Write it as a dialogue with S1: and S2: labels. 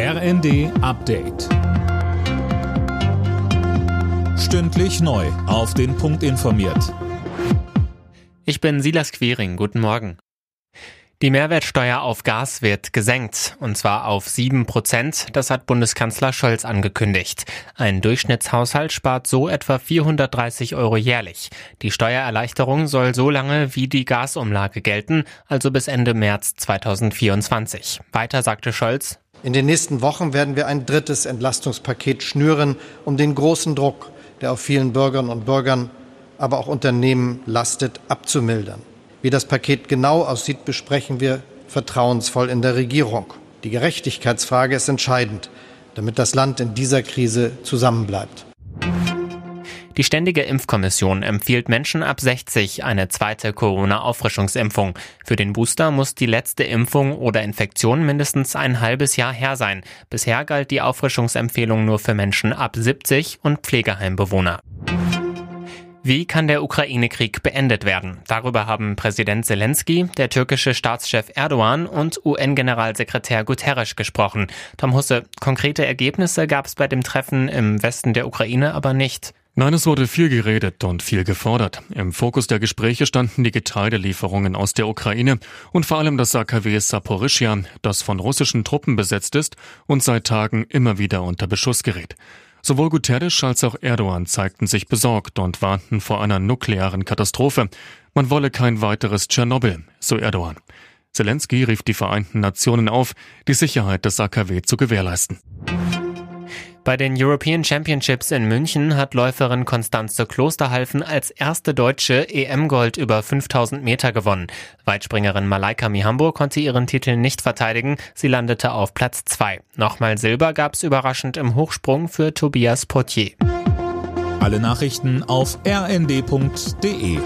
S1: RND Update. Stündlich neu. Auf den Punkt informiert.
S2: Ich bin Silas Quiring. Guten Morgen. Die Mehrwertsteuer auf Gas wird gesenkt, und zwar auf 7 Prozent. Das hat Bundeskanzler Scholz angekündigt. Ein Durchschnittshaushalt spart so etwa 430 Euro jährlich. Die Steuererleichterung soll so lange wie die Gasumlage gelten, also bis Ende März 2024. Weiter sagte Scholz,
S3: in den nächsten Wochen werden wir ein drittes Entlastungspaket schnüren, um den großen Druck, der auf vielen Bürgerinnen und Bürgern, aber auch Unternehmen lastet, abzumildern. Wie das Paket genau aussieht, besprechen wir vertrauensvoll in der Regierung. Die Gerechtigkeitsfrage ist entscheidend, damit das Land in dieser Krise zusammenbleibt.
S2: Die Ständige Impfkommission empfiehlt Menschen ab 60 eine zweite Corona-Auffrischungsimpfung. Für den Booster muss die letzte Impfung oder Infektion mindestens ein halbes Jahr her sein. Bisher galt die Auffrischungsempfehlung nur für Menschen ab 70 und Pflegeheimbewohner. Wie kann der Ukraine-Krieg beendet werden? Darüber haben Präsident Zelensky, der türkische Staatschef Erdogan und UN-Generalsekretär Guterres gesprochen. Tom Husse, konkrete Ergebnisse gab es bei dem Treffen im Westen der Ukraine aber nicht.
S4: Nein, es wurde viel geredet und viel gefordert. Im Fokus der Gespräche standen die Getreidelieferungen aus der Ukraine und vor allem das AKW Saporischia, das von russischen Truppen besetzt ist und seit Tagen immer wieder unter Beschuss gerät. Sowohl Guterres als auch Erdogan zeigten sich besorgt und warnten vor einer nuklearen Katastrophe. Man wolle kein weiteres Tschernobyl, so Erdogan. Zelensky rief die Vereinten Nationen auf, die Sicherheit des AKW zu gewährleisten.
S2: Bei den European Championships in München hat Läuferin Konstanze Klosterhalfen als erste deutsche EM-Gold über 5000 Meter gewonnen. Weitspringerin Malaika Mihambo konnte ihren Titel nicht verteidigen. Sie landete auf Platz 2. Nochmal Silber gab es überraschend im Hochsprung für Tobias Potier.
S1: Alle Nachrichten auf rnd.de